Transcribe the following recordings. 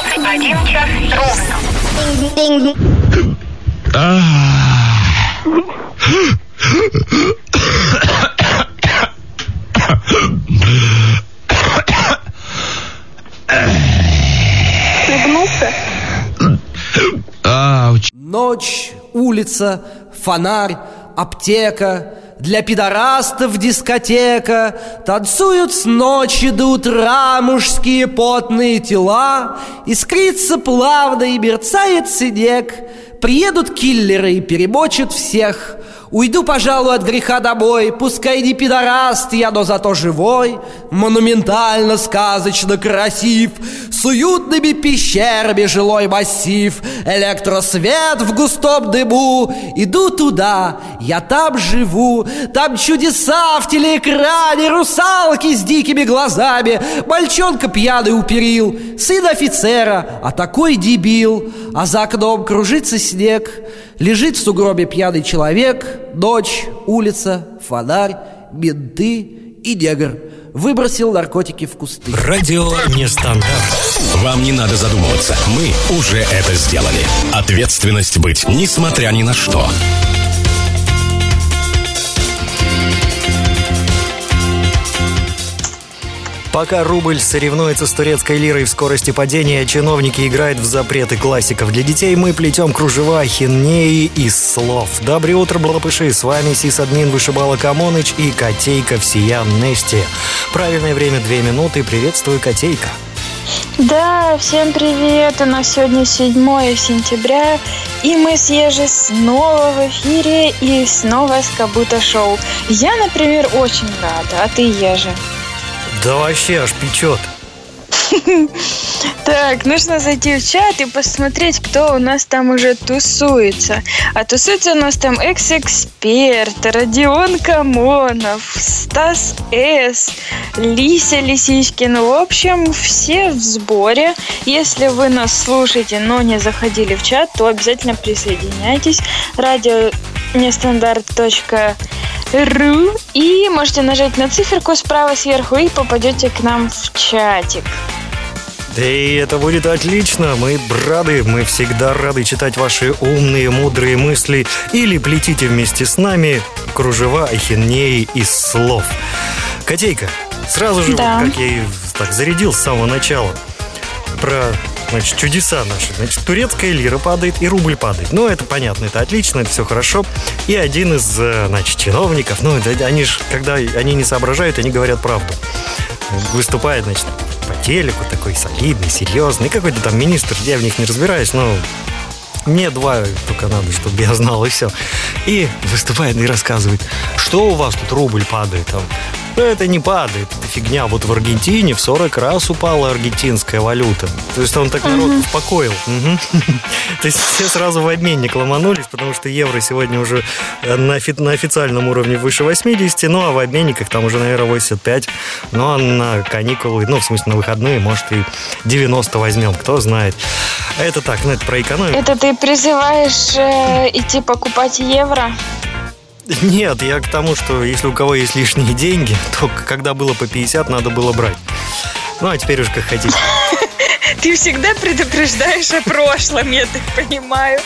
21 час ровно. Улыбнулся? Ночь, улица, фонарь, аптека, для пидорастов дискотека Танцуют с ночи до утра мужские потные тела Искрится плавно и мерцает снег Приедут киллеры и перемочат всех Уйду, пожалуй, от греха домой. Пускай не пидораст я, но зато живой. Монументально, сказочно красив. С уютными пещерами жилой массив. Электросвет в густом дыму. Иду туда, я там живу. Там чудеса в телеэкране Русалки с дикими глазами. Мальчонка пьяный у перил Сын офицера, а такой дебил. А за окном кружится снег Лежит в сугробе пьяный человек Ночь, улица, фонарь, менты и негр Выбросил наркотики в кусты Радио Нестандарт. Вам не надо задумываться. Мы уже это сделали. Ответственность быть, несмотря ни на что. Пока рубль соревнуется с турецкой лирой в скорости падения, чиновники играют в запреты классиков. Для детей мы плетем кружева, хинеи из слов. Доброе утро, балапыши! С вами сисадмин Вышибала Камоныч и Котейка Всеян Нести. Правильное время 2 минуты. Приветствую, Котейка. Да, всем привет! У нас сегодня 7 сентября, и мы с Ежи снова в эфире и снова с Кабута Шоу. Я, например, очень рада, а ты, Ежи? Да вообще аж печет. Так, нужно зайти в чат и посмотреть, кто у нас там уже тусуется. А тусуется у нас там экс-эксперт, Родион Камонов, Стас С, Лися Лисичкин. В общем, все в сборе. Если вы нас слушаете, но не заходили в чат, то обязательно присоединяйтесь. Радио нестандарт.ру и можете нажать на циферку справа сверху и попадете к нам в чатик. Да и это будет отлично. Мы рады, мы всегда рады читать ваши умные, мудрые мысли или плетите вместе с нами кружева ахинеи из слов. Котейка, сразу же, Да. вот как я и так зарядил с самого начала, про значит, чудеса наши. Значит, турецкая лира падает и рубль падает. Ну, это понятно, это отлично, это все хорошо. И один из, э, значит, чиновников, ну, они же, когда они не соображают, они говорят правду. Выступает, значит, по телеку, такой солидный, серьезный, какой-то там министр, я в них не разбираюсь, но мне два только надо, чтобы я знал, и все. И выступает и рассказывает, что у вас тут рубль падает там. Это не падает, это фигня. Вот в Аргентине в 40 раз упала аргентинская валюта. То есть он так народ успокоил. Мгм. То есть все сразу в обменник ломанулись, потому что евро сегодня уже э, на, офи- на официальном уровне выше 80, ну а в обменниках там уже, наверное, 85. Ну а на каникулы, ну в смысле на выходные, может и 90 возьмем, кто знает. Это так, ну это про экономику. Это ты призываешь э, идти покупать евро? Нет, я к тому, что если у кого есть лишние деньги, то когда было по 50, надо было брать. Ну, а теперь уж как хотите. Ты всегда предупреждаешь о прошлом, я так понимаю.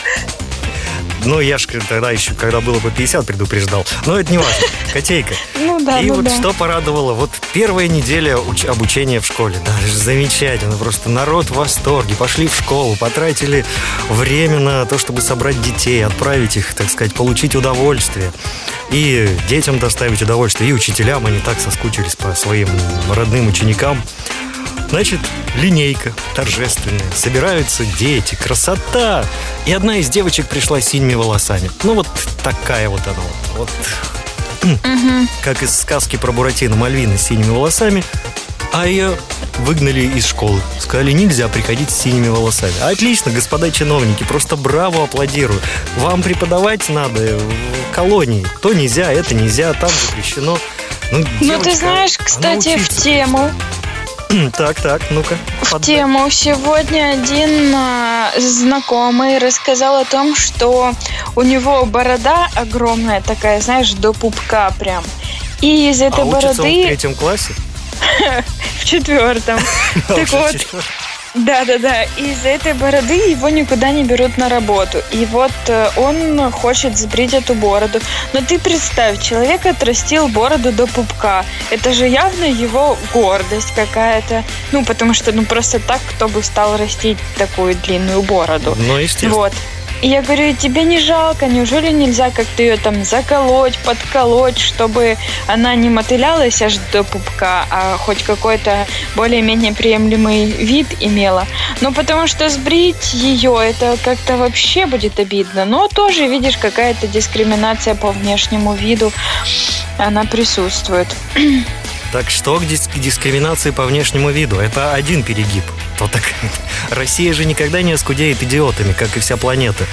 Ну, я же тогда еще, когда было по 50, предупреждал. Но это не важно. Котейка. Ну да, И ну вот да. что порадовало, вот первая неделя уч- обучения в школе, да, замечательно, просто народ в восторге, пошли в школу, потратили время на то, чтобы собрать детей, отправить их, так сказать, получить удовольствие, и детям доставить удовольствие, и учителям, они так соскучились по своим родным ученикам. Значит, линейка торжественная. Собираются дети, красота. И одна из девочек пришла с синими волосами. Ну, вот такая вот она. Вот, вот как из сказки про Буратино Мальвина с синими волосами. А ее выгнали из школы. Сказали, нельзя приходить с синими волосами. Отлично, господа чиновники, просто браво, аплодирую. Вам преподавать надо в колонии. То нельзя, это нельзя, там запрещено. Ну, Ну, девочка, ты знаешь, кстати, в тему, Так, так, ну-ка. в поддай. тему сегодня один а, знакомый рассказал о том, что у него борода огромная такая, знаешь, до пупка прям. И из этой а учится он в бороды третьем классе? в четвертом. А, Так вот. Да-да-да, из-за этой бороды его никуда не берут на работу. И вот э, он хочет сбрить эту бороду. Но ты представь, человек отрастил бороду до пупка. Это же явно его гордость какая-то. Ну, потому что, ну, просто так кто бы стал растить такую длинную бороду. Ну, естественно. Вот. И я говорю, тебе не жалко, неужели нельзя как-то ее там заколоть, подколоть, чтобы она не мотылялась аж до пупка, а хоть какой-то более-менее приемлемый вид имела. Ну, потому что сбрить ее, это как-то вообще будет обидно. Но тоже, видишь, какая-то дискриминация по внешнему виду, она присутствует. Так что к дис- к дискриминации по внешнему виду? Это один перегиб. То так Россия же никогда не оскудеет идиотами, как и вся планета.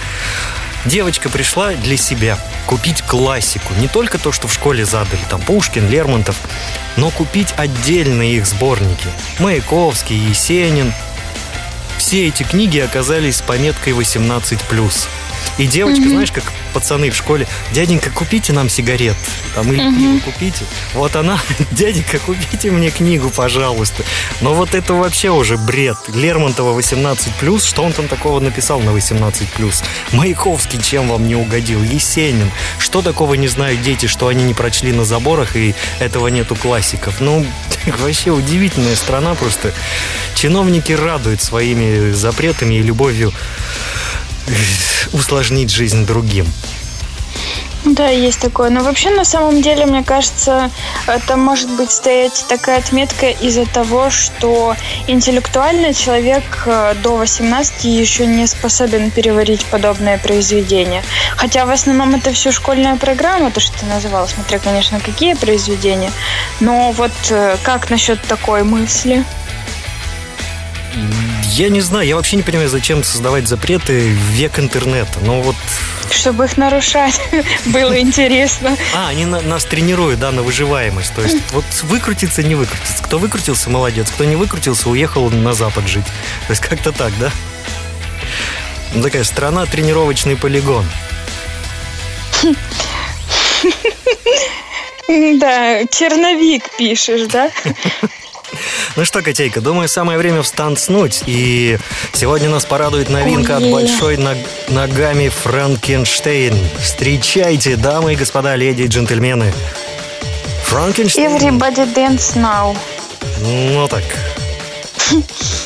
Девочка пришла для себя купить классику. Не только то, что в школе задали, там Пушкин, Лермонтов, но купить отдельные их сборники. Маяковский, Есенин. Все эти книги оказались с пометкой 18+. И девочка, знаешь, как пацаны в школе, дяденька, купите нам сигарет, там, или пиво купите. Вот она, дяденька, купите мне книгу, пожалуйста. Но вот это вообще уже бред. Лермонтова 18+, что он там такого написал на 18+. Маяковский чем вам не угодил? Есенин. Что такого не знают дети, что они не прочли на заборах и этого нету классиков? Ну, вообще удивительная страна просто. Чиновники радуют своими запретами и любовью усложнить жизнь другим. Да, есть такое. Но вообще, на самом деле, мне кажется, это может быть стоять такая отметка из-за того, что интеллектуально человек э, до 18 еще не способен переварить подобное произведение. Хотя в основном это все школьная программа, то, что ты называла, смотря, конечно, какие произведения. Но вот э, как насчет такой мысли? Я не знаю, я вообще не понимаю, зачем создавать запреты в век интернета. Ну вот... Чтобы их нарушать было интересно. А, они на- нас тренируют, да, на выживаемость. То есть вот выкрутиться, не выкрутиться. Кто выкрутился, молодец. Кто не выкрутился, уехал на Запад жить. То есть как-то так, да? Ну, такая страна тренировочный полигон. Да, черновик пишешь, да? Ну что, Котейка, думаю, самое время встанцнуть. И сегодня нас порадует новинка от Ой. большой ног- ногами Франкенштейн. Встречайте, дамы и господа, леди и джентльмены. Франкенштейн. Everybody dance now. Ну так.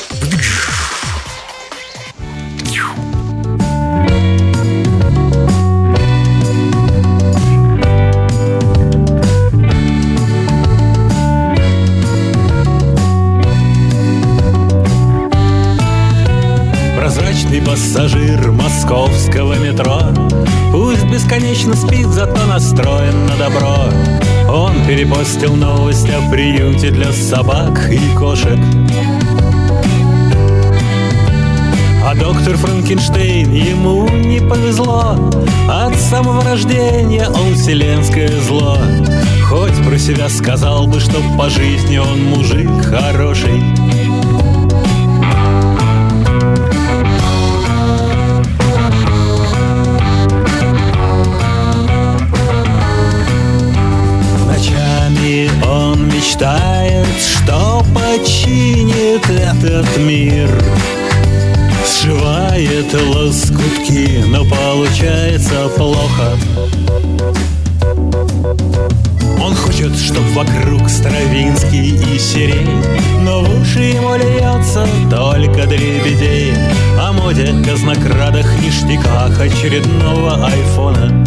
пассажир московского метро. Пусть бесконечно спит, зато настроен на добро. Он перепостил новость о приюте для собак и кошек. А доктор Франкенштейн ему не повезло. От самого рождения он вселенское зло. Хоть про себя сказал бы, что по жизни он мужик хороший мечтает, что починит этот мир. Сшивает лоскутки, но получается плохо. Он хочет, чтоб вокруг Стравинский и сирень Но в уши ему льется только дребедей О моде, казнокрадах, ништяках очередного айфона.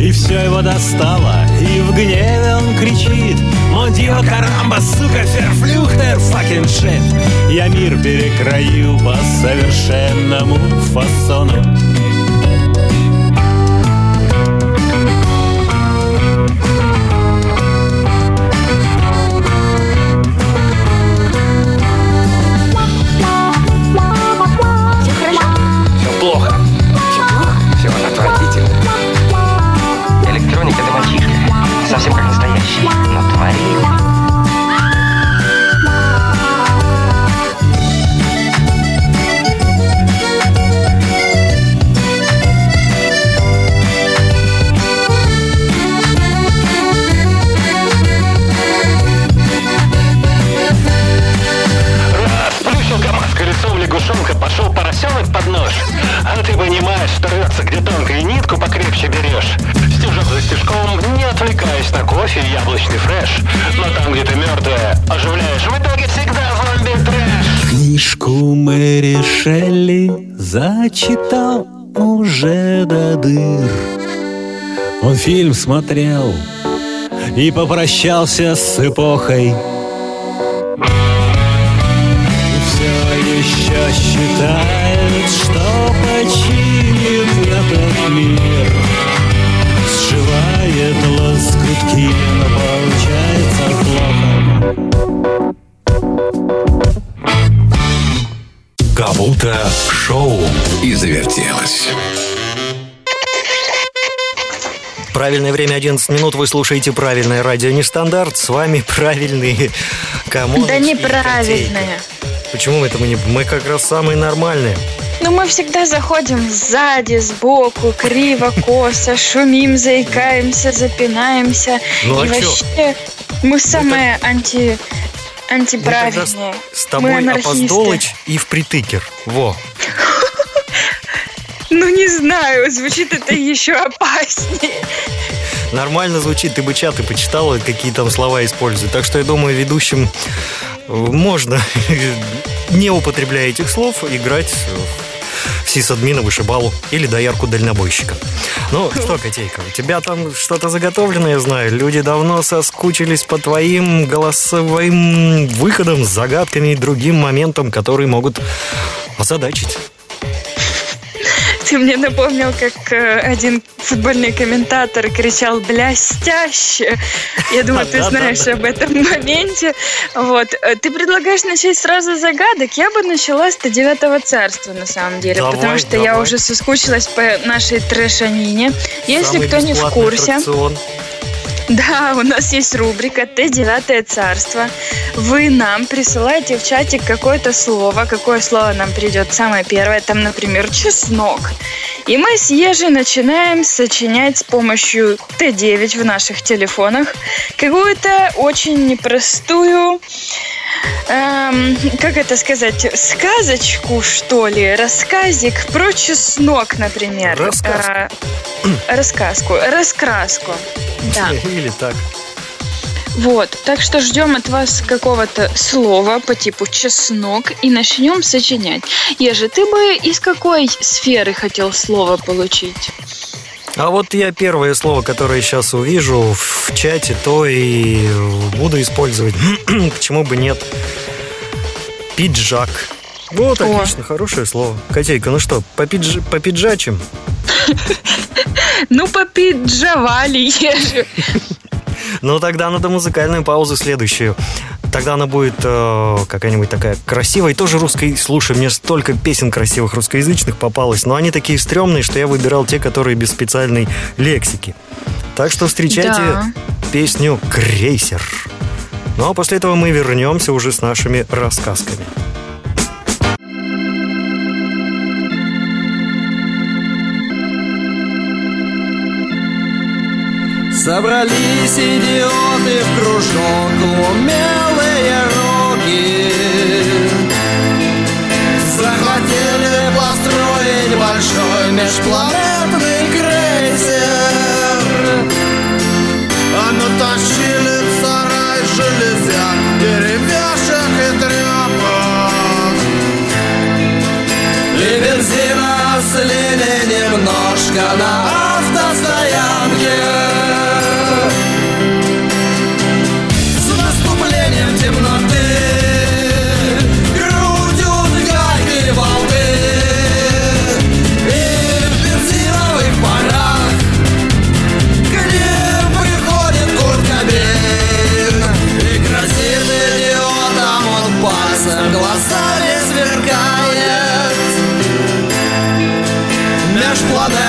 И все его достало, и в гневе он кричит Модио карамба, сука, ферфлюхтер, факен шит Я мир перекрою по совершенному фасону смотрел и попрощался с эпохой. И все еще считает, что починит этот мир. Сшивает лоскутки, но получается плохо. Капута шоу и завертелось. Время 11 минут. Вы слушаете правильное радио Нестандарт. С вами правильные кому Да неправильное. Почему это мы не... Мы как раз самые нормальные. Ну, мы всегда заходим сзади, сбоку, криво, косо, шумим, заикаемся, запинаемся. Ну, а И чё? вообще, мы самые анти... Мы тогда с, антиправильные. с тобой опоздолыч и впритыкер. Во. Ну, не знаю, звучит это еще опаснее. Нормально звучит. Ты бы чаты почитала, какие там слова используют. Так что я думаю, ведущим можно, не употребляя этих слов, играть в сисадмина, вышибалу или доярку дальнобойщика. Ну что, Котейка, у тебя там что-то заготовлено, я знаю. Люди давно соскучились по твоим голосовым выходам, загадками и другим моментам, которые могут озадачить. Ты мне напомнил, как э, один футбольный комментатор кричал «блястяще». Я думаю, ты знаешь об этом моменте. Вот. Э, Ты предлагаешь начать сразу с загадок? Я бы начала с девятого царства, на самом деле. Давай, потому что я давай. уже соскучилась по нашей трэшанине. Если Самый кто не в курсе... аттракцион. Да, у нас есть рубрика «Т9 царство». Вы нам присылаете в чатик какое-то слово. Какое слово нам придет самое первое? Там, например, «чеснок». И мы с Ежей начинаем сочинять с помощью Т9 в наших телефонах какую-то очень непростую, эм, как это сказать, сказочку, что ли, рассказик про чеснок, например. Рассказку. Э, рассказку, раскраску. Да. Или так. Вот, так что ждем от вас какого-то слова по типу чеснок и начнем сочинять. Ежи, ты бы из какой сферы хотел слово получить? А вот я первое слово, которое сейчас увижу в чате, то и буду использовать. Почему бы нет? Пиджак. Вот, О. отлично, хорошее слово. Котейка, ну что, попидж... попиджачим? Ну, попиджавали, ежи. Ну, тогда надо музыкальную паузу следующую. Тогда она будет э, какая-нибудь такая красивая и тоже русской. Слушай, мне столько песен красивых русскоязычных попалось, но они такие стрёмные, что я выбирал те, которые без специальной лексики. Так что встречайте Да. песню «Крейсер». Ну а после этого мы вернемся уже с нашими рассказками. Собрались идиоты в кружок, умелые Захотели построить большой межпланетный крейсер. А натащили в сарай железяк, и тряпок И немножко на автостоянке Межпланетный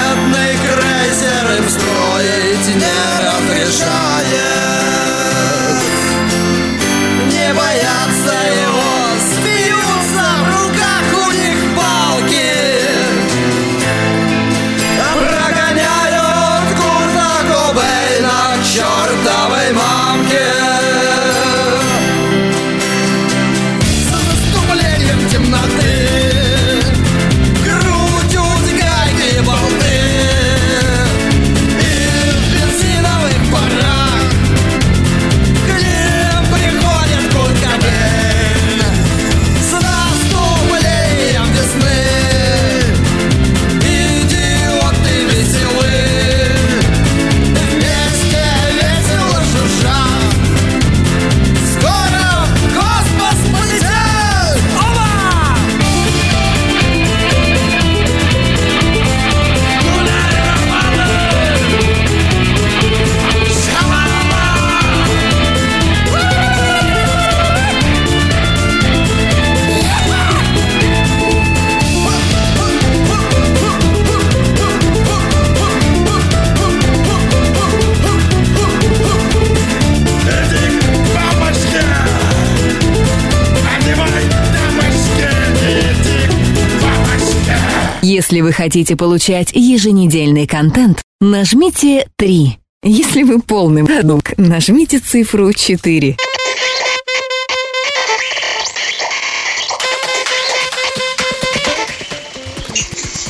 вы хотите получать еженедельный контент, нажмите 3. Если вы полный продукт, нажмите цифру 4.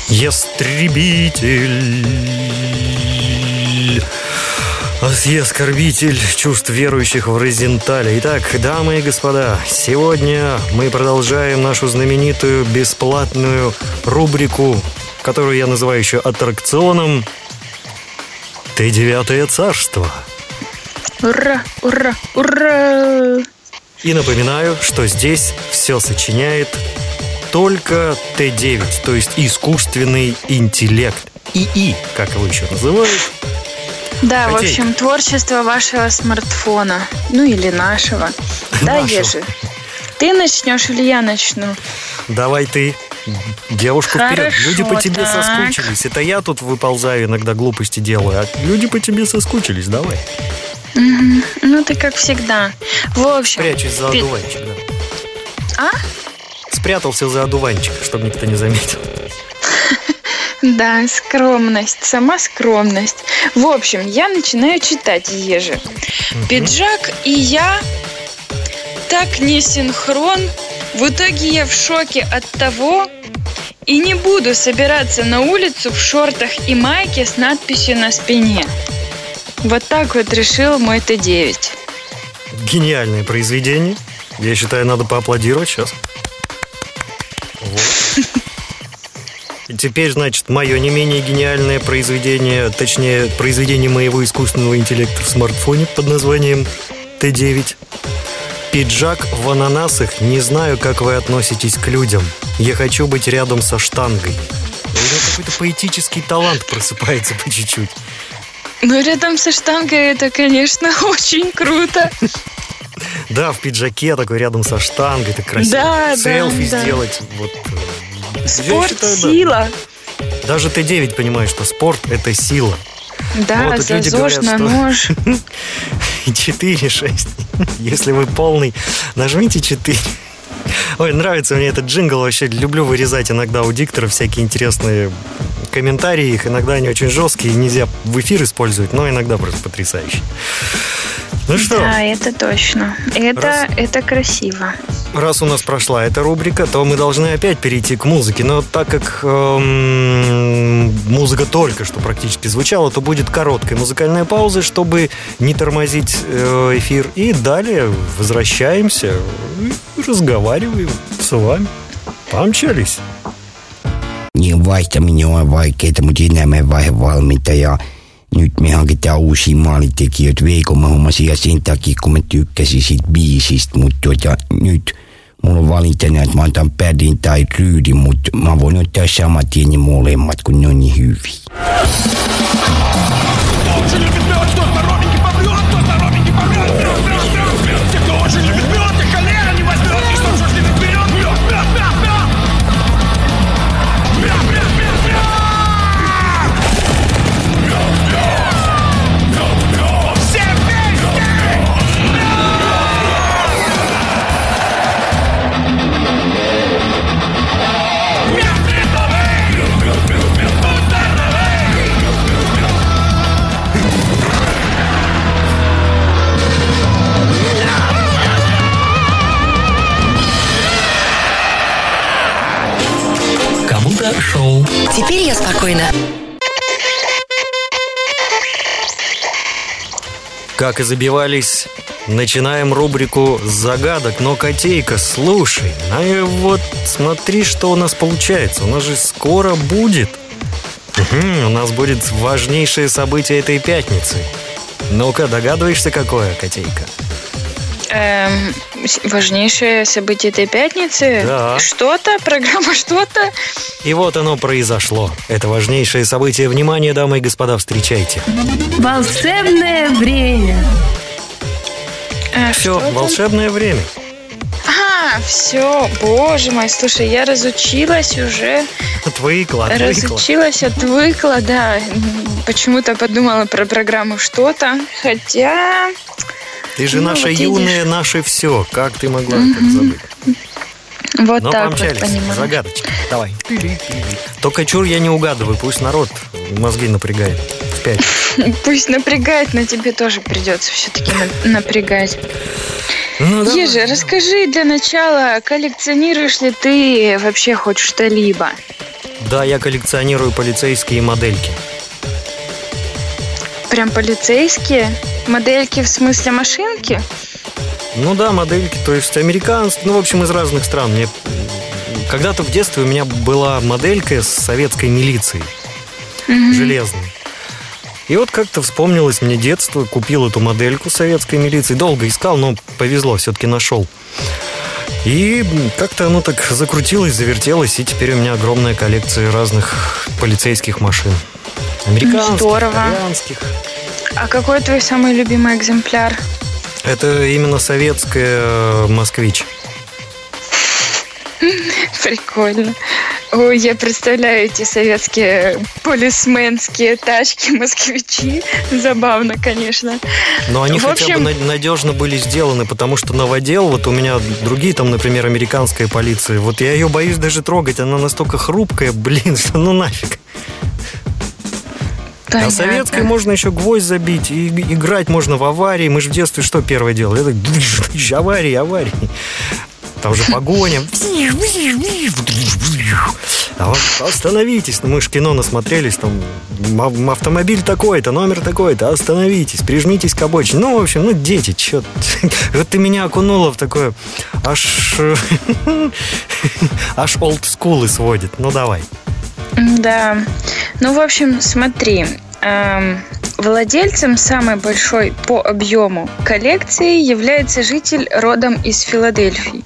Ястребитель. Асье оскорбитель чувств верующих в Розентале. Итак, дамы и господа, сегодня мы продолжаем нашу знаменитую бесплатную рубрику, которую я называю еще аттракционом «Т-9 царство». Ура, ура, ура! И напоминаю, что здесь все сочиняет только Т9, то есть искусственный интеллект. ИИ, как его еще называют. Да, в Котейка. общем, творчество вашего смартфона. Ну или нашего. Да. Ежи? Ты начнешь или я начну? Давай ты, девушка, вперед. Хорошо, Люди по тебе так. соскучились. Это я тут выползаю, иногда глупости делаю, а люди по тебе соскучились. Давай. Ну, ты как всегда. В общем... Прячусь за пи- одуванчик, да. А? Спрятался за одуванчик, чтобы никто не заметил. Да, скромность, сама скромность. В общем, я начинаю читать Ежи. Пиджак и я так не синхрон. В итоге я в шоке от того и не буду собираться на улицу в шортах и майке с надписью на спине. Вот так вот решил мой Т9. Гениальное произведение. Я считаю, надо поаплодировать сейчас. Теперь, значит, мое не менее гениальное произведение, точнее, произведение моего искусственного интеллекта в смартфоне под названием Т9. Пиджак в ананасах. Не знаю, как вы относитесь к людям. Я хочу быть рядом со штангой. У него какой-то поэтический талант просыпается по чуть-чуть. Ну, рядом со штангой это, конечно, очень круто. Да, в пиджаке такой рядом со штангой, это красиво. Да, да, Селфи да. сделать. Вот, э, Спорт, считаю, да. сила. Даже Т9 понимает, что спорт – это сила. Да, Вот за ЗОЖ на нож. 4, 6. Если вы полный, нажмите 4. Ой, нравится мне этот джингл вообще. Люблю вырезать иногда у диктора всякие интересные комментарии. Их иногда они очень жесткие, нельзя в эфир использовать, но иногда просто потрясающие. Ну что, Да, это точно. Это, Раз. это красиво. Раз у нас прошла эта рубрика, то мы должны опять перейти к музыке. Но так как эм, музыка только что практически звучала, то будет короткая музыкальная пауза, чтобы не тормозить э, эфир. И далее возвращаемся и разговариваем с вами. Помчались. niin vaihtaminen on vaikeaa, mutta enemmän vaihevalmiita ja nyt me hankitaan uusia maalintekijöitä. Veikko mä sen takia, kun mä tykkäsin siitä biisistä, mutta tuota, nyt mulla on valintana, että mä otan pädin tai ryydin, mutta mä voin ottaa saman tien ne molemmat, kun ne on niin hyviä. Теперь я спокойна. Как и забивались, начинаем рубрику загадок. Но, Котейка, слушай, а и вот смотри, что у нас получается. У нас же скоро будет. Мгм, у нас будет важнейшее событие этой пятницы. Ну-ка, догадываешься, какое, Котейка? Эм, важнейшее событие этой пятницы. Да. Что-то, программа что-то. И вот оно произошло. Это важнейшее событие. Внимание, дамы и господа, встречайте. Волшебное время. А, Все, волшебное время. А, все, боже мой, слушай, я разучилась уже. Отвыкла, отвыкла. Разучилась, отвыкла, да. Почему-то подумала про программу что-то. Хотя... Ты же Ну, наша вот юная, видишь. наше все. Как ты могла это забыть? Вот Но так вот, помчались. понимаешь. Загадочка. Давай. Только чур я не угадываю, пусть народ мозги напрягает. В пять. Пусть напрягает, но тебе тоже придется все-таки напрягать. Ну. Ежи, расскажи для начала, коллекционируешь ли ты вообще хоть что-либо? Да, я коллекционирую полицейские модельки. Прям полицейские? Модельки в смысле машинки? Ну да, модельки, то есть американские, ну, в общем, из разных стран. Мне когда-то в детстве у меня была моделька с советской милицией, железной. И вот как-то вспомнилось мне детство, купил эту модельку советской милиции, долго искал, но повезло, все-таки нашел. И как-то оно так закрутилось, завертелось, и теперь у меня огромная коллекция разных полицейских машин. Американских, Здорово. итальянских. А какой твой самый любимый экземпляр? Это именно советская э, «Москвич». Прикольно. Ой, я представляю эти советские полисменские тачки, москвичи. Забавно, конечно. Но они В хотя общем- бы на- надежно были сделаны, потому что новодел, вот у меня другие там, например, американская полиция, вот я ее боюсь даже трогать, она настолько хрупкая, блин, что ну нафиг. А Понятно. советской можно еще гвоздь забить, и играть можно в аварии. Мы же в детстве что первое делали? Это аварии, аварии. Там же погоня. А остановитесь, ну мы же кино насмотрелись, там автомобиль такой-то, номер такой-то, остановитесь, прижмитесь к обочине. Ну, в общем, ну, дети, чё ты- Вот ты меня окунула в такое, аж, аж олдскулы сводит. Ну, давай. Да. Ну, в общем, смотри. Владельцем самой большой по объему коллекции является житель родом из Филадельфии.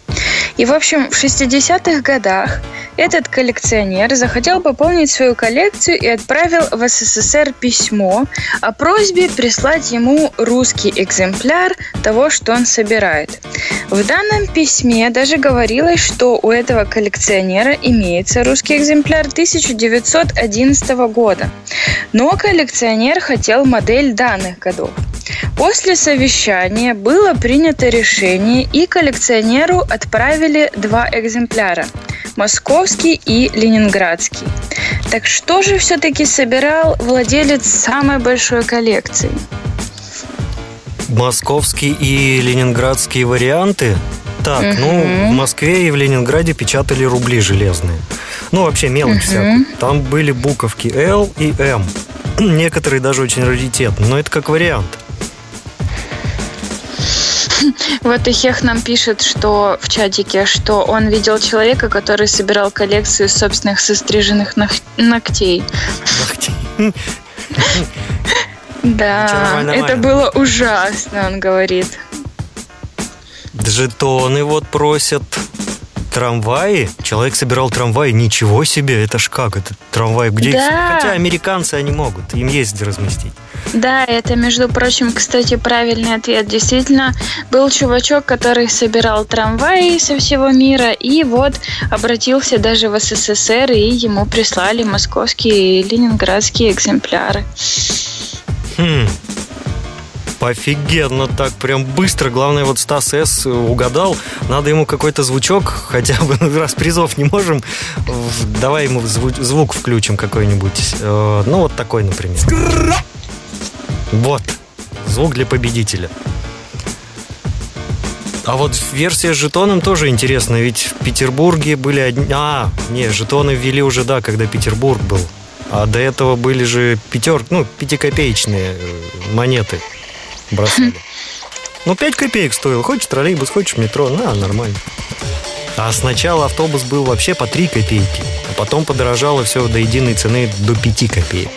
И, в общем, в 60-х годах этот коллекционер захотел пополнить свою коллекцию и отправил в СССР письмо о просьбе прислать ему русский экземпляр того, что он собирает. В данном письме даже говорилось, что у этого коллекционера имеется русский экземпляр 1911 года. Но коллекционер хотел модель данных годов. После совещания было принято решение, и коллекционеру отправили два экземпляра – московский и ленинградский. Так что же все-таки собирал владелец самой большой коллекции? Московские и ленинградские варианты. Так, ну, в Москве и в Ленинграде печатали рубли железные. Ну, вообще мелочь всякую. Там были буковки Л и М. Некоторые даже очень раритетные, но это как вариант. Вот и Хех нам пишет, что в чатике, что он видел человека, который собирал коллекцию собственных состриженных ног- ногтей. Да, Нормально, это нормально. было ужасно, он говорит. Жетоны вот просят. Трамваи. Человек собирал трамваи. Ничего себе, это ж как? Это трамвай где? Да. Хотя американцы они могут. Им есть где разместить. Да, это, между прочим, кстати, правильный ответ. Действительно, был чувачок, который собирал трамваи со всего мира, и вот обратился даже в СССР, и ему прислали московские и ленинградские экземпляры. Хм. Офигенно так, прям быстро. Главное, вот Стас С. угадал. Надо ему какой-то звучок, хотя бы ну, раз призов не можем. Давай ему зву- звук включим какой-нибудь. Э, Ну, вот такой, например. Вот. Звук для победителя. А вот версия с жетоном тоже интересная, ведь в Петербурге были одни... А, не, жетоны ввели уже, да, когда Петербург был. А до этого были же пятер... ну, пятикопеечные э, монеты бросали. Ну, 5 копеек стоил. Хочешь троллейбус, хочешь метро, на, нормально. А сначала автобус был вообще по 3 копейки, а потом подорожало все до единой цены до 5 копеек.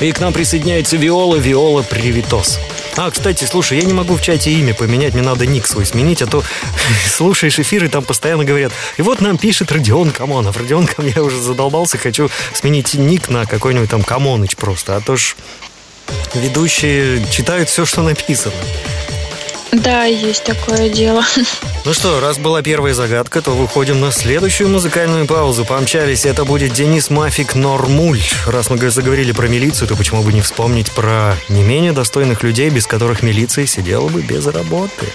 И к нам присоединяется Виола, Виола Привитос. А, кстати, слушай, я не могу в чате имя поменять, мне надо ник свой сменить, а то слушаешь эфиры, там постоянно говорят, и вот нам пишет Родион Камонов. Родион я уже задолбался, хочу сменить ник на какой-нибудь там Камоныч просто, а то ж ведущие читают все, что написано. Да, есть такое дело. Ну что, раз была первая загадка, то выходим на следующую музыкальную паузу. Помчались, это будет Денис Мафик Нормуль. Раз мы заговорили про милицию, то почему бы не вспомнить про не менее достойных людей, без которых милиция сидела бы без работы.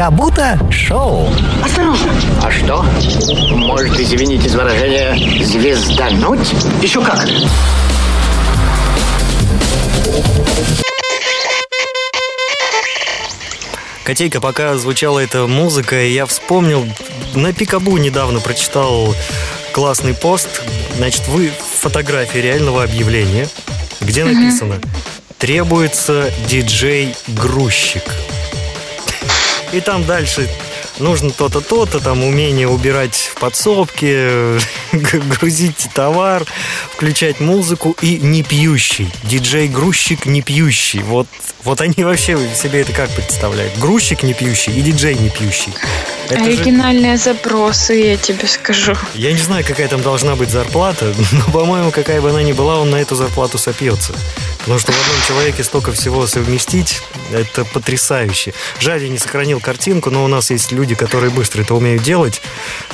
Как шоу. Осторожно! А что? Может, извините за выражение, звездануть? Еще как! Котейка, пока звучала эта музыка, я вспомнил, на Пикабу недавно прочитал классный пост. Значит, вы фотографии реального объявления, где написано «Требуется диджей-грузчик». И там дальше нужно то-то, то-то, там умение убирать в подсобке, грузить товар, включать музыку и не пьющий. Диджей-грузчик не пьющий. Вот, вот они вообще себе это как представляют? Грузчик не пьющий и диджей не пьющий. Это же- Оригинальные запросы, я тебе скажу. Я не знаю, какая там должна быть зарплата, но, по-моему, какая бы она ни была, он на эту зарплату сопьется. Потому что в одном человеке столько всего совместить, это потрясающе. Жаль, я не сохранил картинку, но у нас есть люди, которые быстро это умеют делать.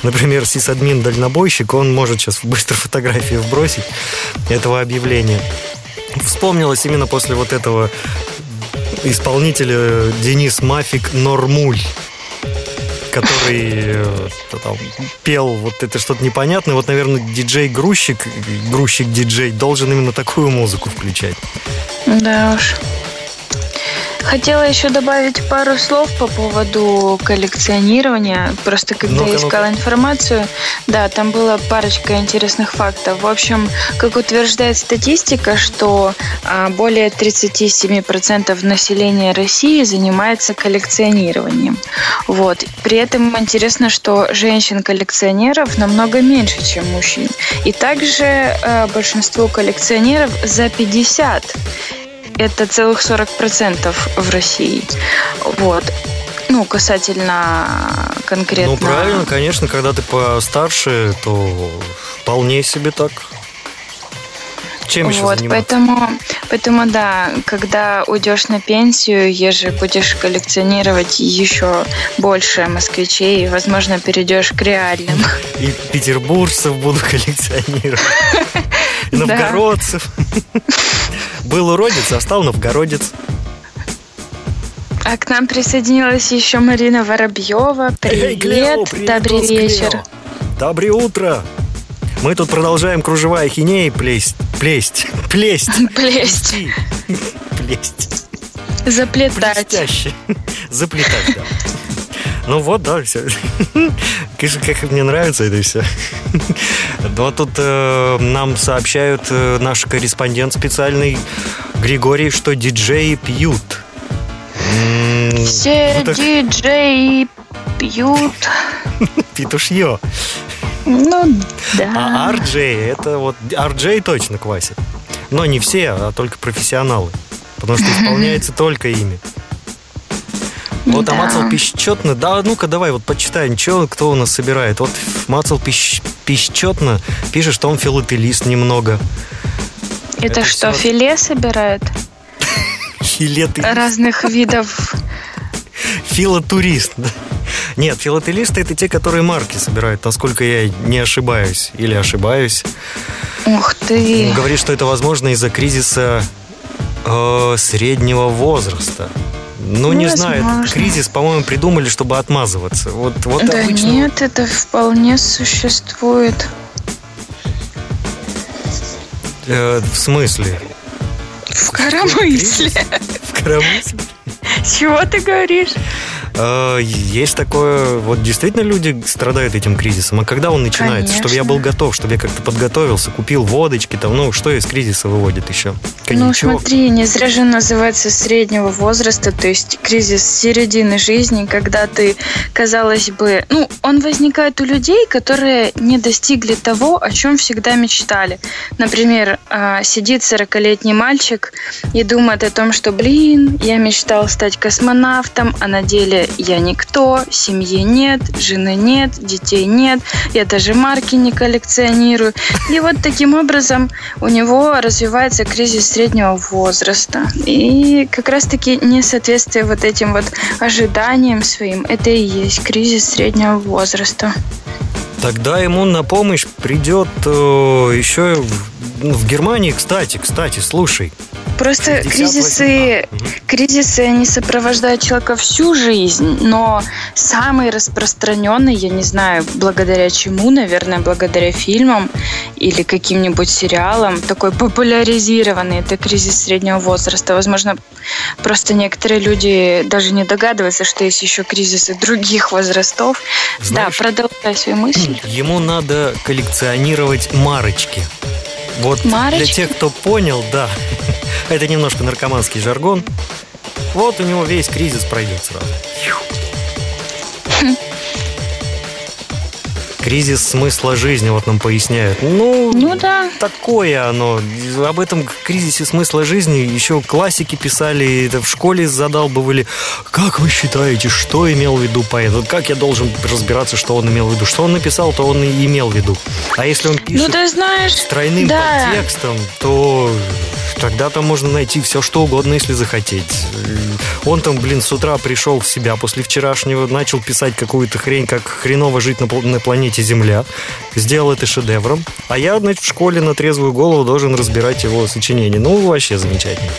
Например, сисадмин-дальнобойщик, он может сейчас быстро фотографии вбросить этого объявления. Вспомнилось именно после вот этого исполнителя Денис Мафик Нормуль который э, там, пел вот это что-то непонятное. Вот, наверное, диджей-грузчик, грузчик-диджей должен именно такую музыку включать. Да уж. Хотела еще добавить пару слов по поводу коллекционирования. Просто когда Ну-ка, я искала информацию, да, там была парочка интересных фактов. В общем, как утверждает статистика, что а, более 37% населения России занимается коллекционированием. Вот. При этом интересно, что женщин-коллекционеров намного меньше, чем мужчин. И также э, большинство коллекционеров за 50 это целых 40% в России. Вот. Ну, касательно конкретно... Ну, правильно, конечно, когда ты постарше, то вполне себе так. Чем еще вот, заниматься? поэтому, поэтому, да, когда уйдешь на пенсию, ежи будешь коллекционировать еще больше москвичей, возможно, перейдешь к реальным. И петербуржцев буду коллекционировать. И новгородцев. Был уродец, а стал новгородец. А к нам присоединилась еще Марина Воробьева. Привет, Эй, Клео, привет, добрый Клео. вечер. Доброе утро. Мы тут продолжаем кружева ахинеи плесть. Плесть. Плесть. Плесть. Плесть. Заплетать. Блестяще. Заплетать, да. Ну вот, да, все. Конечно, как мне нравится это все. Но тут э, нам сообщают э, наш корреспондент специальный Григорий, что диджеи пьют. Все ну так диджеи пьют. Петушье. Ну, да. А RJ, это вот... RJ точно квасит. Но не все, а только профессионалы. Потому что исполняется только ими. Вот Да. а Мацал Песчетно, да, ну-ка давай вот почитаем, что, кто у нас собирает. Вот Мацал Пещ- Песчетно пишет, что он филателист немного. Это, Это что, всё- филе собирают? Филеты. Разных видов. Филотурист. да. Нет, филателисты это те, которые марки собирают, насколько я не ошибаюсь. Или ошибаюсь. Ух ты. Говорит, что это возможно из-за кризиса э, среднего возраста. Ну, не знаю, этот Возможно. кризис, по-моему, придумали, чтобы отмазываться. Вот, вот да обычно... нет, это вполне существует. э, в смысле? В коромысле. В коромысле? Чего ты говоришь? Э, Есть такое, вот действительно люди страдают этим кризисом. А когда он начинается? Чтобы я Конечно. был готов, чтобы я как-то подготовился, купил водочки, там, ну, что из кризиса выводит еще? Ну, Коньячок. смотри, не зря же называется среднего возраста, то есть кризис середины жизни, когда ты, казалось бы, ну, он возникает у людей, которые не достигли того, о чем всегда мечтали. Например, а, сидит 40-летний мальчик и думает о том, что, блин, я мечтал стать космонавтом, а на деле я никто, семьи нет, жены нет, детей нет, я даже марки не коллекционирую. И вот таким образом у него развивается кризис среднего возраста. И как раз-таки несоответствие вот этим вот ожиданиям своим, это и есть кризис среднего возраста. Тогда ему на помощь придет э, еще в, ну, в Германии, кстати, кстати, слушай. Просто 68. кризисы, кризисы, они сопровождают человека всю жизнь, но самый распространенный, я не знаю, благодаря чему, наверное, благодаря фильмам или каким-нибудь сериалам, такой популяризированный, это кризис среднего возраста. Возможно, просто некоторые люди даже не догадываются, что есть еще кризисы других возрастов. Знаешь- да, продолжай свою мысль. Ему надо коллекционировать марочки. Вот для Марочки? тех, кто понял, да, это немножко наркоманский жаргон. Вот у него весь кризис пройдет сразу. Кризис смысла жизни, вот нам поясняют. Ну, Ну да. такое оно. Об этом кризисе смысла жизни еще классики писали, это в школе задалбывали. Как вы считаете, что имел в виду поэт? Вот как я должен разбираться, что он имел в виду? Что он написал, то он и имел в виду. А если он пишет Ну ты знаешь, с тройным да. подтекстом, то тогда там можно найти все, что угодно, если захотеть. Он там, блин, с утра пришел в себя после вчерашнего, начал писать какую-то хрень, как хреново жить на, на планете Земля. Сделал это шедевром. А я, значит, в школе на трезвую голову должен разбирать его сочинение. Ну, вообще замечательно.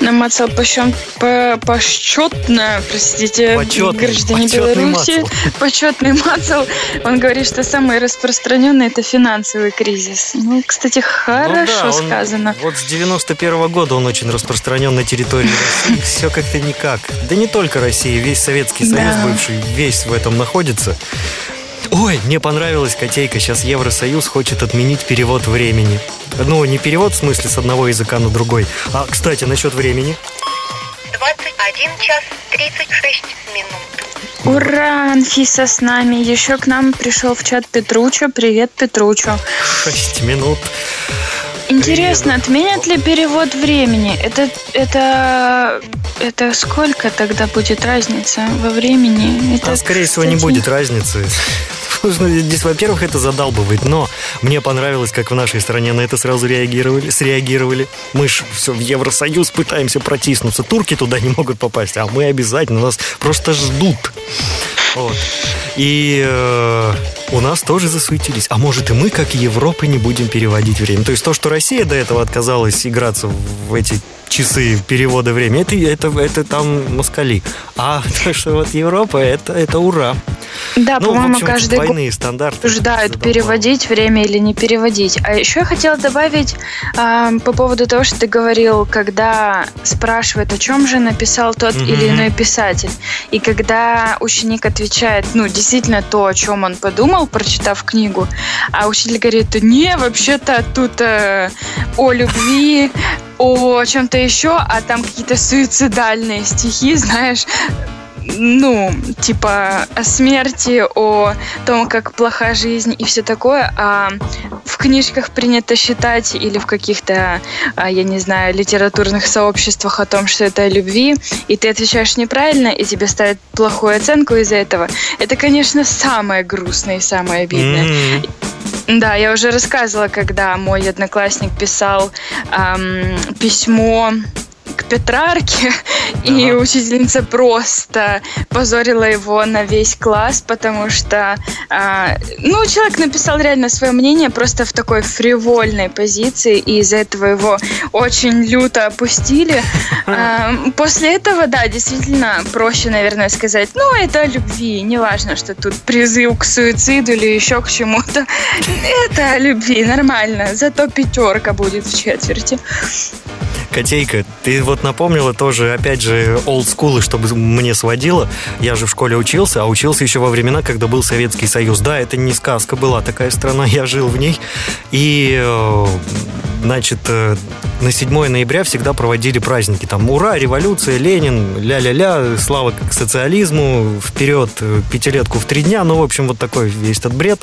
Намацал пощен, по, посчетно, простите, Почетный, граждане почетный Беларуси, мацал. почетный мацал. Он говорит, что самый распространенный это финансовый кризис. Ну, кстати, хорошо Ну да, он- сказано. Вот с 91 года он очень распространен на территории России. Все как-то никак. Да не только Россия, весь Советский Союз Да. бывший, весь в этом находится. Ой, мне понравилась котейка. Сейчас Евросоюз хочет отменить перевод времени. Ну, не перевод в смысле с одного языка на другой. А, кстати, насчет времени. 21 час 36 минут. Ура, Анфиса с нами. Еще к нам пришел в чат Петручо. Привет, Петручо. 6 минут. Интересно, отменят ли перевод времени? Это, это, это сколько тогда будет разница во времени? Это, А, скорее всего, не будет разницы. Здесь, во-первых, это задалбывает, но мне понравилось, как в нашей стране на это сразу реагировали, среагировали. Мы ж все в Евросоюз пытаемся протиснуться. Турки туда не могут попасть, а мы обязательно, нас просто ждут. Вот. И э, у нас тоже засуетились. А может и мы, как Европа, не будем переводить время. То есть то, что Россия до этого отказалась играться в эти часы перевода времени, это, это, это там москали. А то, что вот Европа, это, это ура. Да, ну, по-моему, каждый год двойные стандарты. обсуждают, переводить время или не переводить. А еще я хотела добавить а, по поводу того, что ты говорил, когда спрашивают, о чем же написал тот Мгм. или иной писатель. И когда ученик отвечает, ну, действительно то, о чем он подумал, прочитав книгу, а учитель говорит, не, вообще-то тут э, о любви, о чем-то еще, а там какие-то суицидальные стихи, знаешь, ну, типа о смерти, о том, как плоха жизнь и все такое, а в книжках принято считать или в каких-то, а, я не знаю, литературных сообществах о том, что это о любви, и ты отвечаешь неправильно, и тебе ставят плохую оценку из-за этого. Это, конечно, самое грустное и самое обидное. Да, я уже рассказывала, когда мой одноклассник писал ам, письмо к Петрарке, и учительница просто позорила его на весь класс, потому что, а, ну, человек написал реально свое мнение просто в такой фривольной позиции, и из-за этого его очень люто опустили. А, после этого, да, действительно проще, наверное, сказать, ну, это о любви, неважно, что тут призыв к суициду или еще к чему-то. Это о любви, нормально, зато пятерка будет в четверти. Котейка, ты вот напомнила тоже, опять же, олдскулы, чтобы мне сводило. Я же в школе учился, а учился еще во времена, когда был Советский Союз. Да, это не сказка была такая страна, я жил в ней. И, э, значит, э, на 7 ноября всегда проводили праздники. Там ура, революция, Ленин, ля-ля-ля, слава к социализму, вперед, э, пятилетку в три дня. Ну, в общем, вот такой весь этот бред.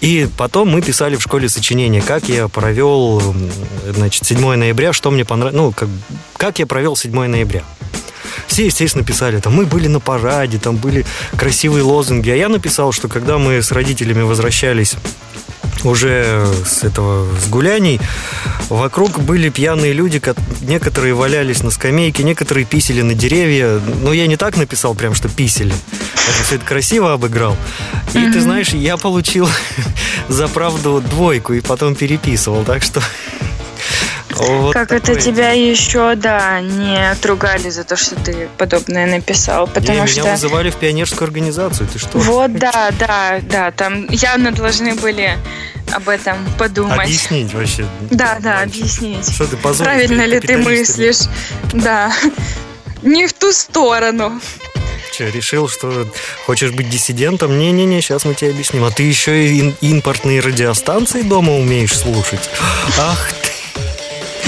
И потом мы писали в школе сочинение, как я провел, значит, 7 ноября, что мне понравилось, ну, как, как я провел 7 ноября. Все, естественно, писали, там, мы были на параде, там были красивые лозунги. А я написал, что когда мы с родителями возвращались уже с этого, с гуляний, вокруг были пьяные люди, ко- некоторые валялись на скамейке, некоторые писали на деревья. Но я не так написал прям, что писали. Я все это красиво обыграл. И ты знаешь, я получил за правду двойку и потом переписывал, так что... вот как это такое тебя еще, да, не отругали за то, что ты подобное написал, Не, потому меня что... вызывали в пионерскую организацию, ты что? Вот, да, да, да, там явно должны были об этом подумать. Объяснить вообще. Да, да, объяснить. Что ты позоришь Правильно ли ты мыслишь? Да. Не в ту сторону. Че, решил, что хочешь быть диссидентом? Не-не-не, сейчас мы тебе объясним. А ты еще и импортные радиостанции дома умеешь слушать? Ах.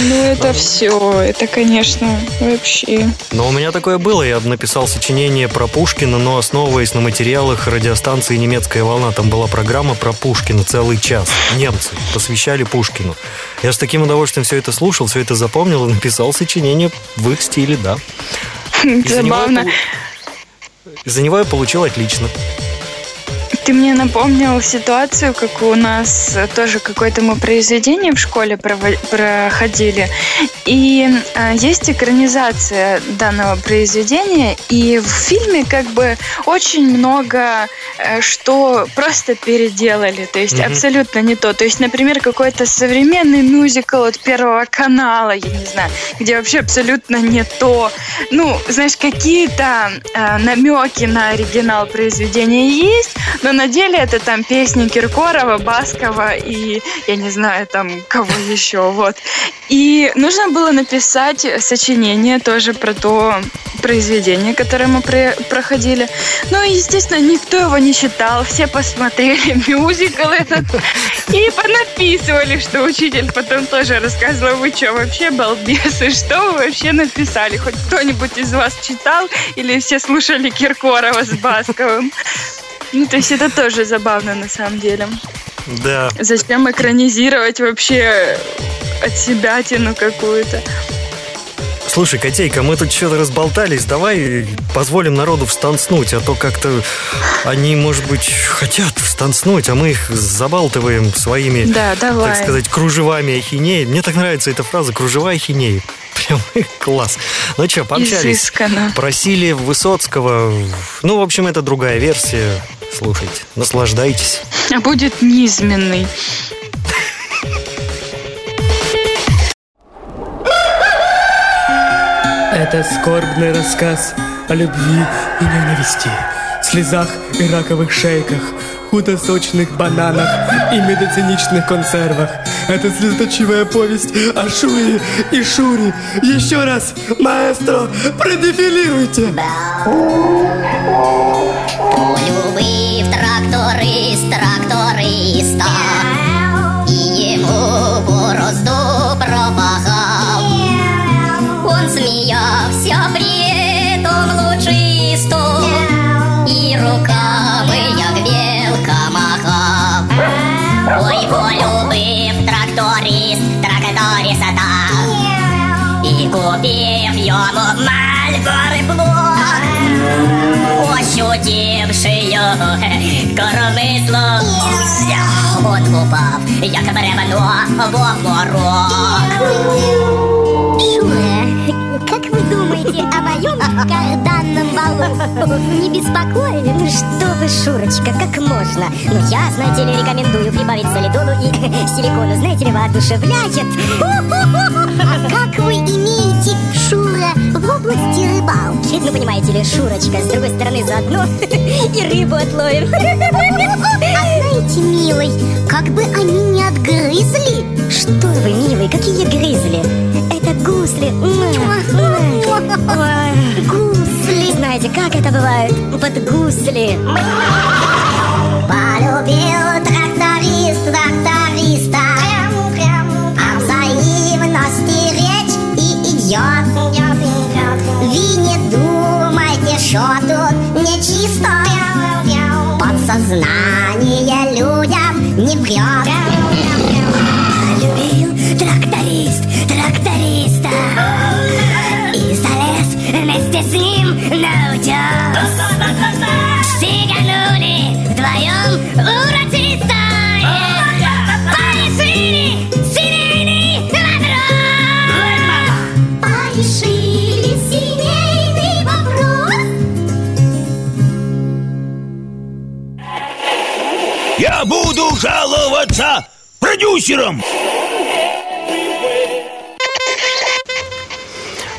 Ну, это все. Это, конечно, вообще. Но у меня такое было. Я написал сочинение про Пушкина, но основываясь на материалах радиостанции «Немецкая волна». Там была программа про Пушкина целый час. Немцы посвящали Пушкину. Я с таким удовольствием все это слушал, все это запомнил и написал сочинение в их стиле, да. Забавно. За него я получил отлично. Ты мне напомнил ситуацию, как у нас тоже какое-то мы произведение в школе проходили. И э, есть экранизация данного произведения, и в фильме как бы очень много э, что просто переделали, то есть Мгм. абсолютно не то. То есть, например, какой-то современный мюзикл от Первого канала, я не знаю, где вообще абсолютно не то. Ну, знаешь, какие-то э, намеки на оригинал произведения есть, но на деле это там песни Киркорова, Баскова и, я не знаю, там кого еще, вот. И нужно было написать сочинение тоже про то произведение, которое мы про- проходили. Ну, и, естественно, никто его не читал, все посмотрели мюзикл этот и понаписывали, что учитель потом тоже рассказывал, вы что, вообще балбесы, что вы вообще написали? Хоть кто-нибудь из вас читал или все слушали Киркорова с Басковым? Ну, то есть это тоже забавно на самом деле. Да. Зачем экранизировать вообще от себя тяну какую-то? Слушай, Котейка, мы тут что-то разболтались. Давай позволим народу встанцнуть, а то как-то они, может быть, хотят встанцнуть, а мы их забалтываем своими, Да, давай. так сказать, кружевами ахинеи. Мне так нравится эта фраза «кружева ахинеи». Прям класс. Ну что, пообщались. Изысканно. Просили Высоцкого. Ну, в общем, это другая версия. Слушайте, наслаждайтесь. А будет низменный. Это скорбный рассказ о любви и ненависти, слезах и раковых шейках, худосочных бананах и медоциничных консервах. Это слезоточивая повесть о Шуре и Шуре. Еще раз, маэстро, продефилируйте. Полюбив тракторист тракториста И ему борозду промахал Он смеялся при этом лучисту і руками, як білка махав. Ой, полюбив тракторіст, тракторіса так і купив йому мальборблок. Ощутівши його коромисло, Откупав, як бревно ворог. опорок. Вы думаете о моем карданном балу? Не беспокоили? Ну что вы, Шурочка, как можно? Ну я, знаете ли, рекомендую прибавить солидону и силикону. Знаете ли, воодушевляет. А как вы имеете, Шура, в области рыбалки? Ну, понимаете ли, Шурочка, с другой стороны заодно и рыбу отловим. А знаете, милый, как бы они не отгрызли? Что вы, милый, какие грызли? Гусли. Гусли. Знаете, как это бывает? Под гусли. Полюбил тракторист тракториста А взаимности речь и идет Вы не думайте, что тут нечисто Подсознание людям не врет Я буду жаловаться продюсерам.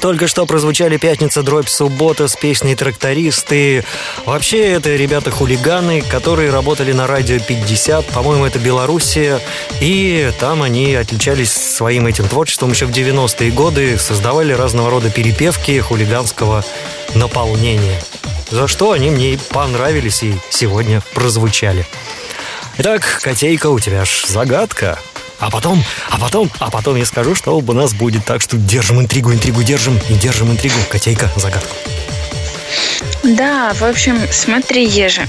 Только что прозвучали «Пятница, дробь, суббота» с песней «Трактористы». Вообще, это ребята-хулиганы, которые работали на радио 50, по-моему, это Белоруссия, и там они отличались своим этим творчеством еще в 90-е годы, создавали разного рода перепевки хулиганского наполнения. За что они мне понравились и сегодня прозвучали. Итак, Котейка, у тебя ж загадка. А потом, а потом, а потом я скажу, что у нас будет. Так что держим интригу, интригу держим и держим интригу. Котейка, загадку. Да, в общем, смотри, Ежи.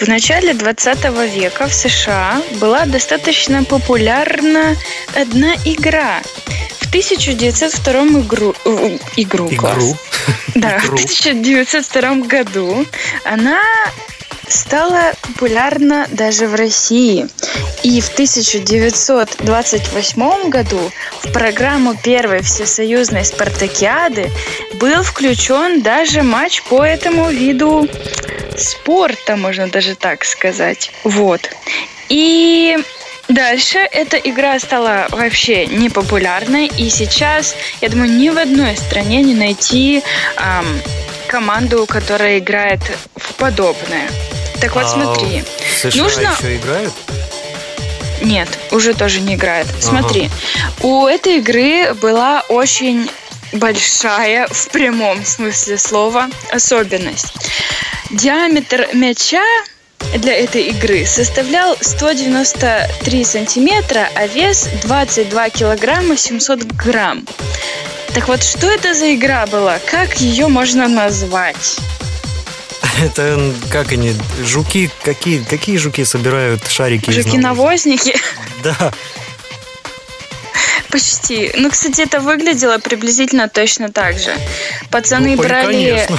В начале 20 века в США была достаточно популярна одна игра. В 1902 игру, э, игру, класс. Игру. Да, Игру. в 1902 году она стала популярна даже в России. И в 1928 году в программу первой всесоюзной спартакиады был включен даже матч по этому виду спорта, можно даже так сказать. Вот. И Дальше эта игра стала вообще непопулярной, и сейчас, я думаю, ни в одной стране не найти эм, команду, которая играет в подобное. Так вот, А смотри. в США нужно... еще играют? Нет, уже тоже не играет. Ага. Смотри, у этой игры была очень большая, в прямом смысле слова, особенность. Диаметр мяча для этой игры составлял 193 сантиметра, а вес 22 килограмма 700 грамм. Так вот, что это за игра была? Как ее можно назвать? Это как они, жуки, какие, какие жуки собирают шарики? Жуки-навозники? Да, Почти. Ну, кстати, это выглядело приблизительно точно так же. Пацаны Ну, брали... конечно.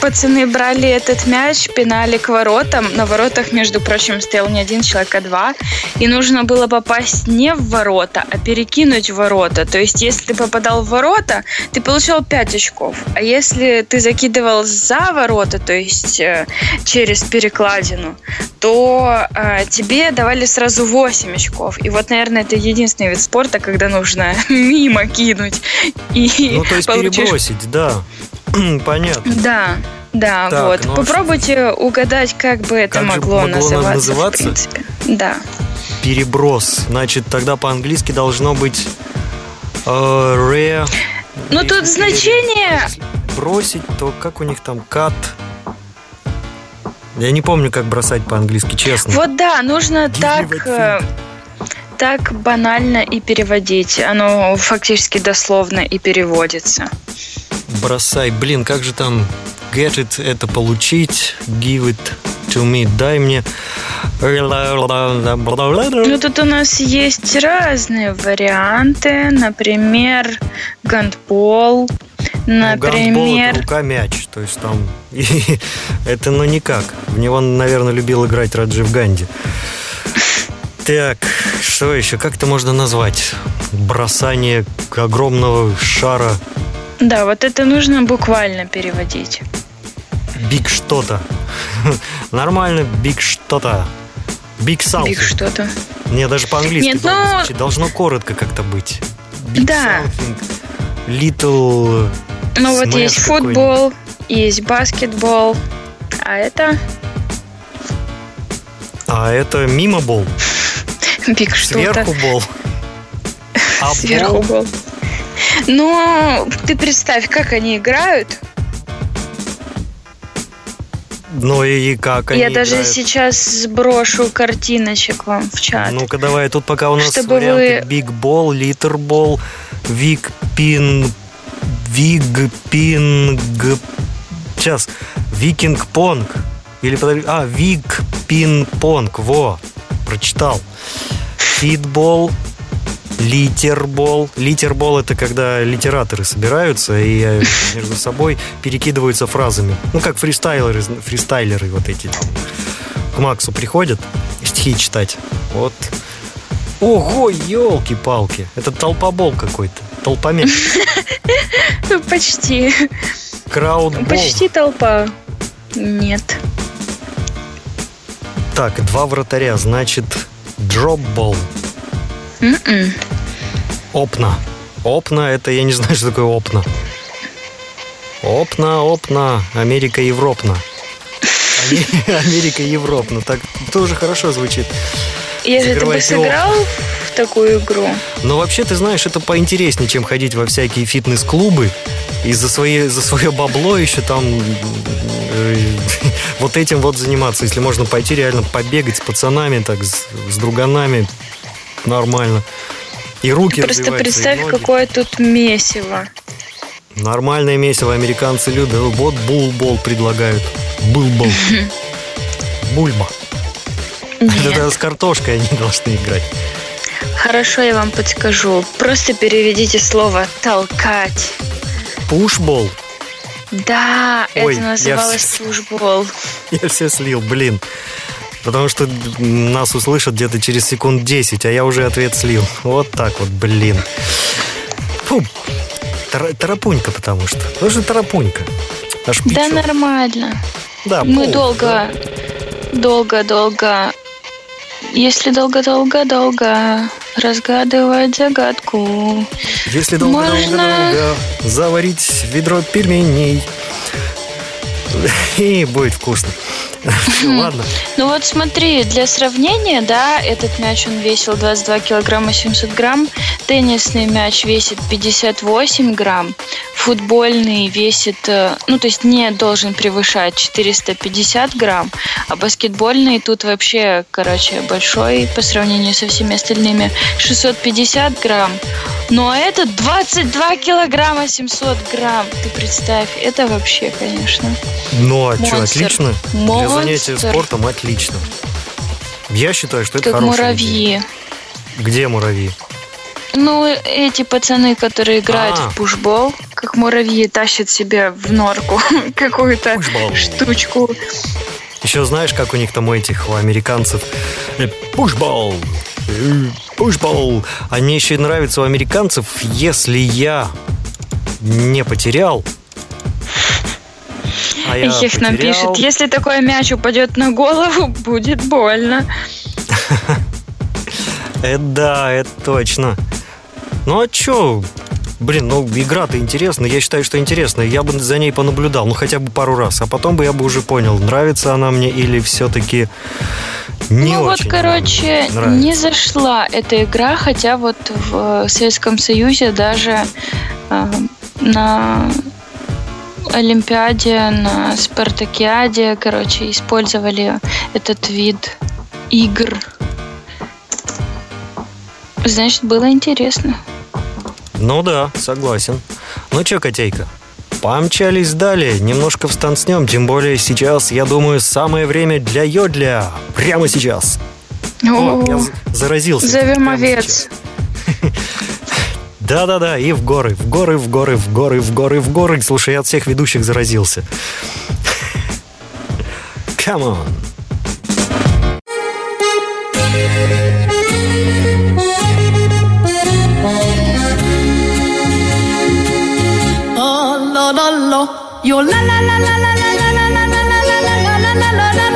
Пацаны брали этот мяч, пинали к воротам. На воротах, между прочим, стоял не один человек, а два. И нужно было попасть не в ворота, а перекинуть в ворота. То есть, если ты попадал в ворота, ты получал 5 очков. А если ты закидывал за ворота, то есть э, через перекладину, то э, тебе давали сразу 8 очков. И вот, наверное, это единственный вид спорта, когда нужно мимо кинуть. И ну то есть получишь перебросить, да. Понятно. да, да, Так, вот. ну а Попробуйте угадать, как бы это Как могло, могло называться, называться? в принципе. Да. Переброс. Значит, тогда по-английски должно быть э, re. Ну тут значение... Бросить, то как у них там кат? Я не помню, как бросать по-английски, честно. Вот да, нужно так... э, Так банально и переводить. Оно фактически дословно и переводится. Бросай. Блин, как же там get it, это получить, give it to me, дай мне. Ну, тут у нас есть разные варианты. Например, гандбол. Ну, гандбол Например... это рука-мяч. То есть там... это ну никак. В него, наверное, любил играть Раджив Ганди. Так, что еще? Как это можно назвать? Бросание огромного шара. Да, вот это нужно буквально переводить. Big что-то. Нормально, big что-то. Big something. Big что-то. Не, даже по-английски Нет, ну- звучит. Должно коротко как-то быть. Да. Little... Ну вот есть футбол, есть баскетбол, а это А это мимо бол. биг что-то. Сверху бол. А Сверху бол? Ну, ты представь, как они играют. Ну и как они Я даже играют? сейчас сброшу картиночек вам в чат. Ну-ка давай, тут пока у нас Чтобы варианты вы- Биг Бол, Литр Бол, Виг Пин, Виг Пинг... Сейчас, Викинг Понг. Или подожди, а, Виг Пин Понг, во, прочитал. Фитбол, Литербол. Литербол это когда литераторы собираются и э, между собой перекидываются фразами. Ну, как фристайлеры, фристайлеры вот эти к Максу приходят стихи читать. Вот. Ого, елки-палки. Это толпобол какой-то. Толпомяч. Почти. Краудбол. Почти толпа. Нет. Так, два вратаря. Значит, дропбол. М-м. Опна. Опна, это я не знаю, что такое опна. Опна, опна. Америка, Европна. Аме- Америка, Европна. Так тоже хорошо звучит. Если ты бы сыграл в такую игру, Но вообще, ты знаешь, это поинтереснее, чем ходить во всякие фитнес-клубы и за, свои, за свое бабло еще там э, вот этим вот заниматься. Если можно пойти реально побегать с пацанами, так, с, с друганами, нормально. И руки просто развиваются, и представь, ноги. какое тут месиво. Нормальное месиво американцы любят. Вот булбол предлагают. Булбол. Бульба. Это с картошкой они должны играть. Хорошо, я вам подскажу. Просто переведите слово «толкать». Пушбол. Да, Ой, это называлось все- флушбол. Я все слил, блин. Потому что нас услышат где-то через секунд 10, а я уже ответ слил. Вот так вот, блин. Фу, тара- тарапунька потому что. Потому что тарапунька. Аж Да нормально. Да, Мы пол, долго, долго, долго, если долго-долго-долго разгадывать загадку. Если долго, долго, Можно- заварить ведро пельменей. И будет вкусно. Ладно. Ну вот смотри, для сравнения, да, этот мяч он весил 22 килограмма 700 грамм, теннисный мяч весит 58 грамм, футбольный весит, э, ну то есть не должен превышать 450 грамм, а баскетбольный тут вообще, короче, большой по сравнению со всеми остальными 650 грамм. А этот 22 килограмма 700 грамм. Ты представь, это вообще, конечно. Ну а что, отлично? Монстр. Занятия спортом отлично. Я считаю, что это Как хорошая муравьи. идея. Где муравьи? Ну, эти пацаны, которые играют А. в пушбол, как муравьи тащат себе в норку какую-то штучку. Еще знаешь, как у них там у этих, у американцев э, пушбол, э, пушбол. А мне еще и нравится у американцев, если я не потерял, а я Их нам потерял, пишет, если такой мяч упадет на голову, будет больно. Это да, это точно. Ну а чё? Блин, ну игра-то интересная. Я считаю, что интересная. Я бы за ней понаблюдал, ну хотя бы пару раз. А потом бы я бы уже понял, нравится она мне или все-таки не ну очень вот, короче, нравится. не зашла эта игра, хотя вот в э, Советском Союзе даже э, на Олимпиаде, на Спартакиаде, короче, использовали этот вид игр. Значит, было интересно. Ну да, согласен. Ну чё, котейка, помчались далее, немножко встанцнем, тем более сейчас, я думаю, самое время для йодля. Прямо сейчас. О, я з- заразился. Зовем овец. Да-да-да, и в горы, в горы, в горы, в горы, в горы, в горы. Слушай, я от всех ведущих заразился. Come on. Oh, lo, lo, lo. Yo la la la la la la la la la la la la la la la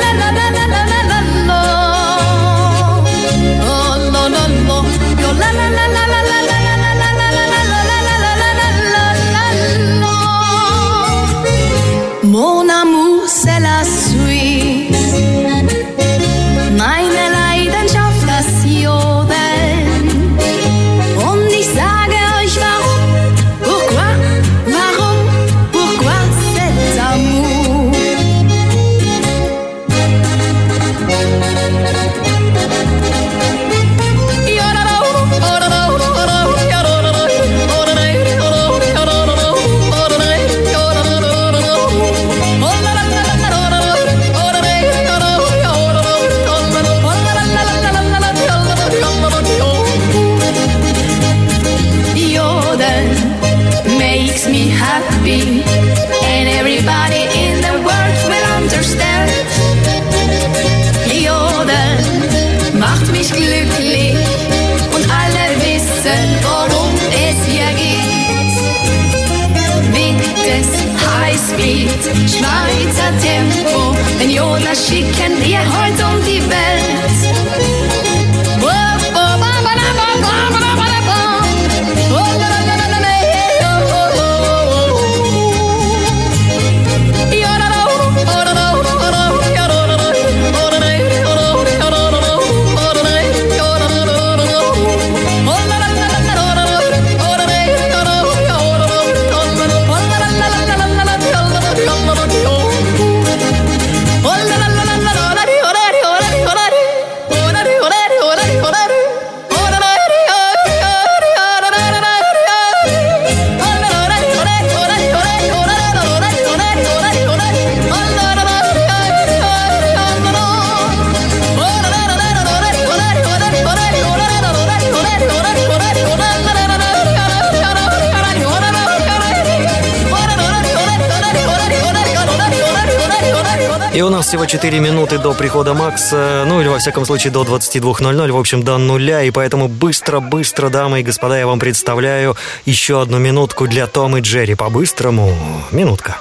4 минуты до прихода Макса, ну или во всяком случае до 22.00, в общем до нуля, и поэтому быстро-быстро, дамы и господа, я вам представляю еще одну минутку для Тома и Джерри. По-быстрому, минутка.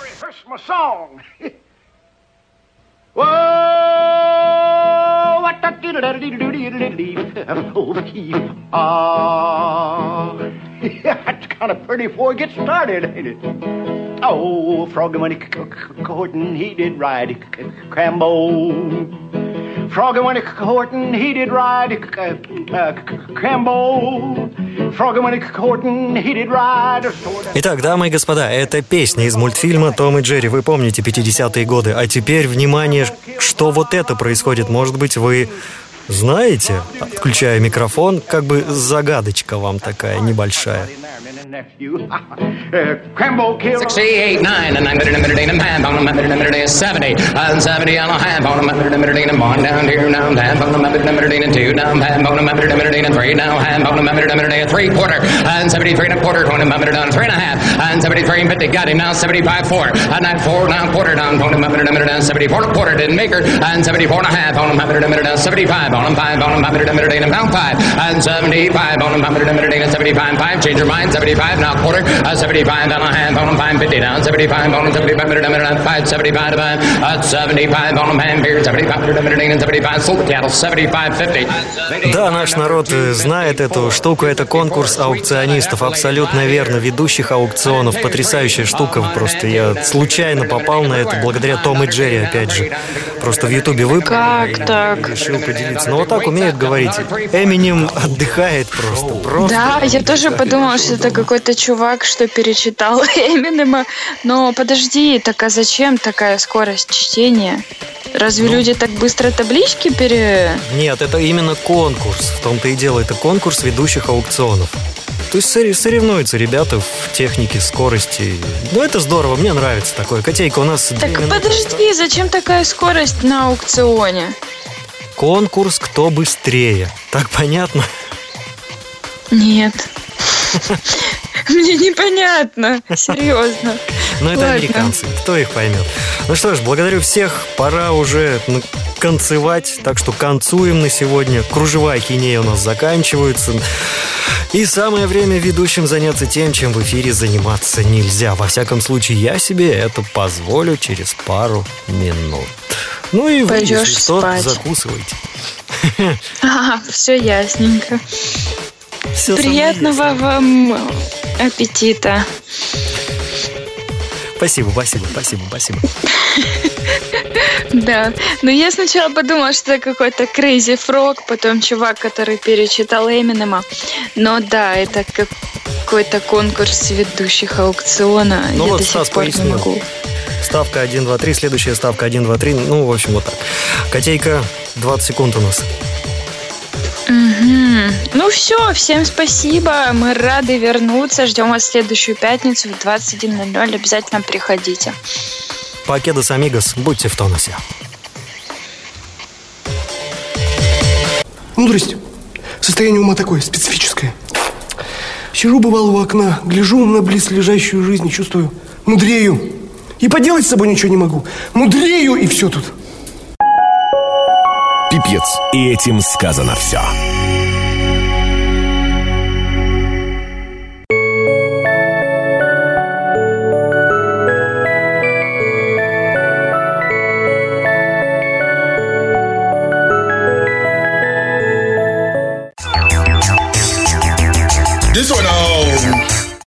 Oh? Oh, Froggy when he did he did ride Crambo. Froggy when he did ride Итак, дамы и господа, это песня из мультфильма «Том и Джерри». Вы помните 50-е годы. А теперь, внимание, что вот это происходит. Может быть, вы знаете, включая микрофон, как бы загадочка вам такая небольшая. and nephew. uh, Crembo killed. 60, 8, 9, and I'm better than minute, and a man, on a minute, and a minute, and a 70. I'm 70 and a half, on a better than better than a one, down here, down half, and a better than better than a two, down half, on a better than better than a three, down half, on a better than better than a three quarter, and 73 and a quarter, on a better than three and a half, and 73 and 50, got him now 75, 4, and I'm 4, now quarter, down, and a better than better than 74 and a quarter, didn't make her, and 74 and a half, on a minute, better than better than 75, on a 5, on a minute, and a minute, and a pound 5, and 75, on a minute, and a minute, and a 75, 5, change your mind, 75. Now quarter, uh, 75 down a hand on him, 5 50 down, 75 on him, 75 minute, minute, 5, 75 to 5, uh, 75 on him, hand beer, 75 minute, minute, and 75 sold cattle, 75 50. Да, наш народ э, знает эту штуку. Это конкурс аукционистов. Абсолютно верно. Ведущих аукционов. Потрясающая штука. Просто я случайно попал на это благодаря Том и Джерри, опять же. Просто в Ютубе выпал Как и так? решил поделиться. Но вот так умеют говорить. Эминем отдыхает просто. Просто. Да, я тоже подумала, что это какой-то чувак, что перечитал Эминема. Но подожди, так а зачем такая скорость чтения? Разве Ну. люди так быстро таблички пере... Нет, это именно конкурс. В том-то и дело. Это конкурс ведущих аукционов. То есть соревнуются ребята в технике, скорости. Ну, это здорово, мне нравится такое. Котейка, у нас Так подожди, зачем такая скорость на аукционе? Конкурс «Кто быстрее». Так понятно? Нет. Мне непонятно, серьезно. Но это американцы, кто их поймет. Ну что ж, благодарю всех. Пора уже ну, концевать, так что концуем на сегодня. Кружева кинея у нас заканчиваются. И самое время ведущим заняться тем, чем в эфире заниматься нельзя. Во всяком случае, я себе это позволю через пару минут. Ну и вы, Пойдешь если что, спать. закусывайте. А, все ясненько. Всё Приятного вам аппетита. Спасибо, спасибо, спасибо, спасибо. Да. Но я сначала подумала, что это какой-то Crazy Frog, потом чувак, который перечитал Эминема. Но да, это какой-то конкурс ведущих аукциона. Ну я вот до сих Стас не пояснил. могу. Ставка 1, 2, 3, следующая ставка 1, 2, 3. Ну, в общем, вот так. Котейка, 20 секунд у нас. Ну все, всем спасибо. Мы рады вернуться. Ждем вас в следующую пятницу в 21.00. Обязательно приходите. Покедос Амигос, будьте в тонусе. Мудрость. Состояние ума такое, специфическое. Сижу, бывало, у окна, гляжу на близлежащую жизнь и чувствую, мудрею. И поделать с собой ничего не могу. Мудрею, и все тут. Пипец. И этим сказано все.